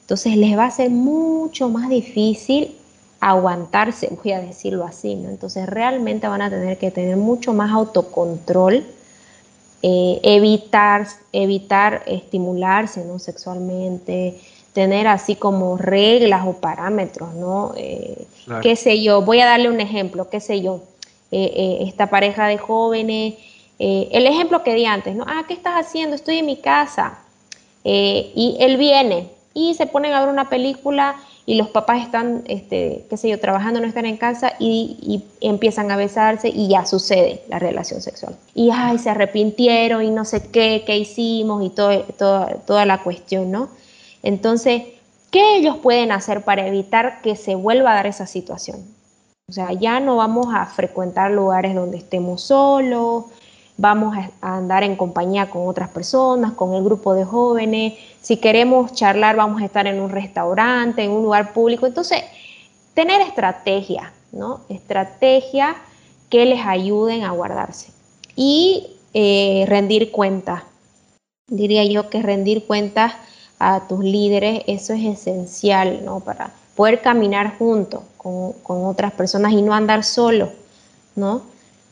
Entonces les va a ser mucho más difícil aguantarse, voy a decirlo así, ¿no? Entonces realmente van a tener que tener mucho más autocontrol, eh, evitar, evitar estimularse ¿no? sexualmente, tener así como reglas o parámetros, ¿no? Eh, qué sé yo, voy a darle un ejemplo, qué sé yo, eh, esta pareja de jóvenes, el ejemplo que di antes, ¿no? Ah, ¿qué estás haciendo? Estoy en mi casa. y él viene, y se ponen a ver una película y los papás están, este, qué sé yo, trabajando, no están en casa y, empiezan a besarse y ya sucede la relación sexual. Y ay, se arrepintieron y no sé qué, qué hicimos y todo, toda la cuestión, ¿no? Entonces, ¿qué ellos pueden hacer para evitar que se vuelva a dar esa situación? O sea, ya no vamos a frecuentar lugares donde estemos solos, vamos a andar en compañía con otras personas, con el grupo de jóvenes. Si queremos charlar, vamos a estar en un restaurante, en un lugar público. Entonces, tener estrategia, ¿no? Estrategia que les ayuden a guardarse. Y eh, rendir cuentas. Diría yo que rendir cuentas a tus líderes, eso es esencial, ¿no? Para poder caminar juntos con, otras personas y no andar solo, ¿no?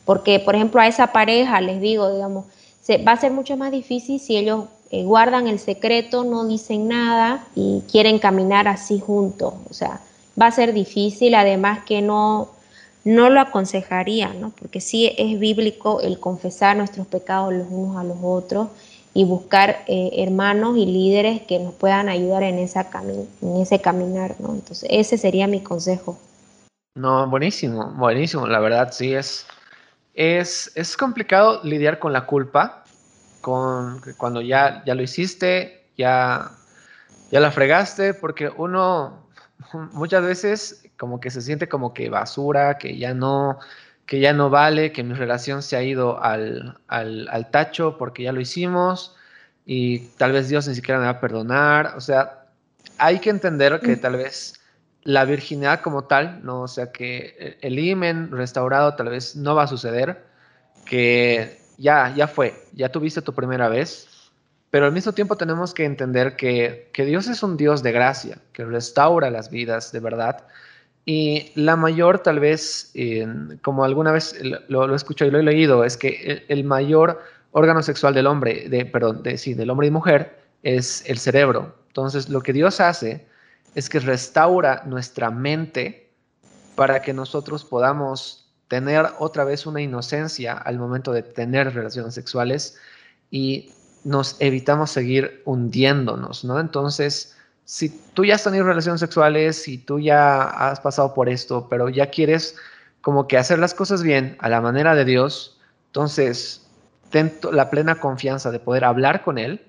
Porque, por ejemplo, a esa pareja, les digo, digamos, se, va a ser mucho más difícil si ellos eh, guardan el secreto, no dicen nada y quieren caminar así juntos. O sea, va a ser difícil, además que no, no lo aconsejaría, ¿no? Porque sí es bíblico el confesar nuestros pecados los unos a los otros y buscar eh, hermanos y líderes que nos puedan ayudar en, esa en ese caminar, ¿no? Entonces, ese sería mi consejo.
No, buenísimo, buenísimo. La verdad, sí, es, es, es complicado lidiar con la culpa, con cuando ya, ya lo hiciste, ya, ya la fregaste, porque uno muchas veces como que se siente como que basura, que ya no, que ya no vale, que mi relación se ha ido al, al, tacho porque ya lo hicimos y tal vez Dios ni siquiera me va a perdonar. O sea, hay que entender que mm. tal vez la virginidad como tal, ¿no? O sea, que el imen restaurado tal vez no va a suceder, que ya, ya fue, ya tuviste tu primera vez, pero al mismo tiempo tenemos que entender que, Dios es un Dios de gracia, que restaura las vidas de verdad. Y la mayor, tal vez, como alguna vez lo, lo, he escuchado y lo he leído, es que el, mayor órgano sexual del hombre, de, perdón, de, sí, del hombre y mujer, es el cerebro. Entonces, lo que Dios hace es que restaura nuestra mente para que nosotros podamos tener otra vez una inocencia al momento de tener relaciones sexuales y nos evitamos seguir hundiéndonos, ¿no? Entonces, si tú ya has tenido relaciones sexuales, si tú ya has pasado por esto, pero ya quieres como que hacer las cosas bien a la manera de Dios, entonces ten la plena confianza de poder hablar con Él,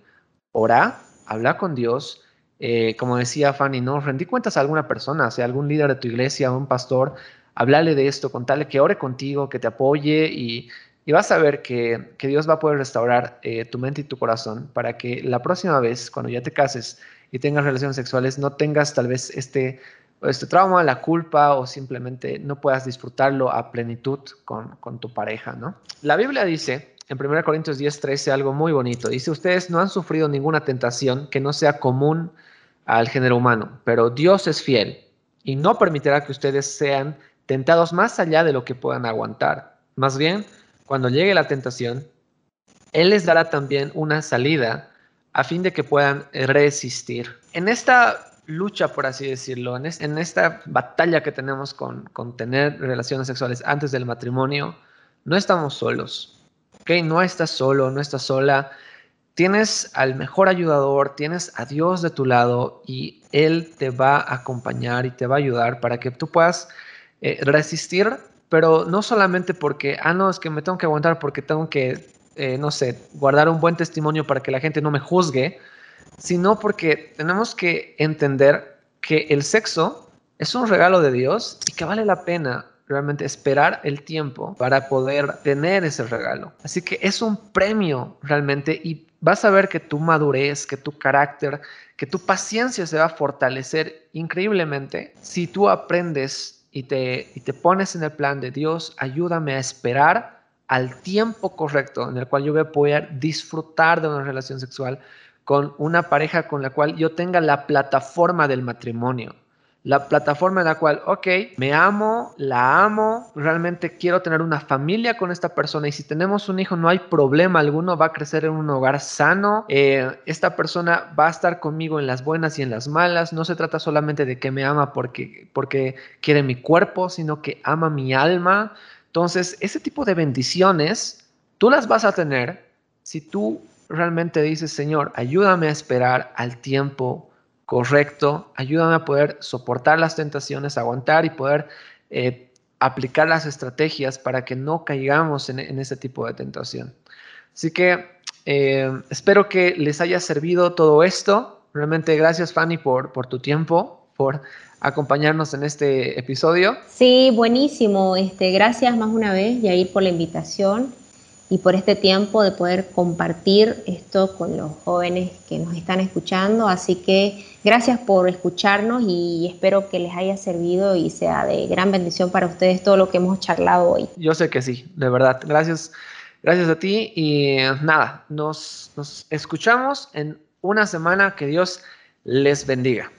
ora, habla con Dios, eh, como decía Fanny, ¿no? Rendí cuentas a alguna persona, sea algún líder de tu iglesia, un pastor, hablarle de esto, contarle que ore contigo, que te apoye y y vas a ver que, Dios va a poder restaurar eh, tu mente y tu corazón para que la próxima vez, cuando ya te cases y tengas relaciones sexuales, no tengas tal vez este, este trauma, la culpa o simplemente no puedas disfrutarlo a plenitud con, tu pareja, ¿no? La Biblia dice en 1 Corintios 10, 13 algo muy bonito. Dice, ustedes no han sufrido ninguna tentación que no sea común al género humano, pero Dios es fiel y no permitirá que ustedes sean tentados más allá de lo que puedan aguantar. Más bien, cuando llegue la tentación, Él les dará también una salida a fin de que puedan resistir. En esta lucha, por así decirlo, en, esta batalla que tenemos con, tener relaciones sexuales antes del matrimonio, no estamos solos. ¿ok? No estás solo, no estás sola. Tienes al mejor ayudador, tienes a Dios de tu lado y Él te va a acompañar y te va a ayudar para que tú puedas eh, resistir pero no solamente porque, ah, no, es que me tengo que aguantar porque tengo que, eh, no sé, guardar un buen testimonio para que la gente no me juzgue, sino porque tenemos que entender que el sexo es un regalo de Dios y que vale la pena realmente esperar el tiempo para poder tener ese regalo. Así que es un premio realmente y vas a ver que tu madurez, que tu carácter, que tu paciencia se va a fortalecer increíblemente si tú aprendes y te, y te pones en el plan de Dios, ayúdame a esperar al tiempo correcto en el cual yo voy a poder disfrutar de una relación sexual con una pareja con la cual yo tenga la plataforma del matrimonio la plataforma en la cual, ok, me amo, la amo, realmente quiero tener una familia con esta persona y si tenemos un hijo no hay problema alguno, va a crecer en un hogar sano, eh, esta persona va a estar conmigo en las buenas y en las malas, no se trata solamente de que me ama porque, porque quiere mi cuerpo, sino que ama mi alma. Entonces, ese tipo de bendiciones, tú las vas a tener si tú realmente dices, Señor, ayúdame a esperar al tiempo correcto, ayúdame a poder soportar las tentaciones, aguantar y poder eh, aplicar las estrategias para que no caigamos en, ese tipo de tentación. Así que eh, espero que les haya servido todo esto. Realmente gracias Fanny por, tu tiempo, por acompañarnos en este episodio.
Sí, buenísimo. Este, gracias más una vez, Yair, por la invitación y por este tiempo de poder compartir esto con los jóvenes que nos están escuchando. Así que gracias por escucharnos y espero que les haya servido y sea de gran bendición para ustedes todo lo que hemos charlado hoy.
Yo sé que sí, de verdad. Gracias, gracias a ti y nada, nos, nos escuchamos en una semana, que Dios les bendiga.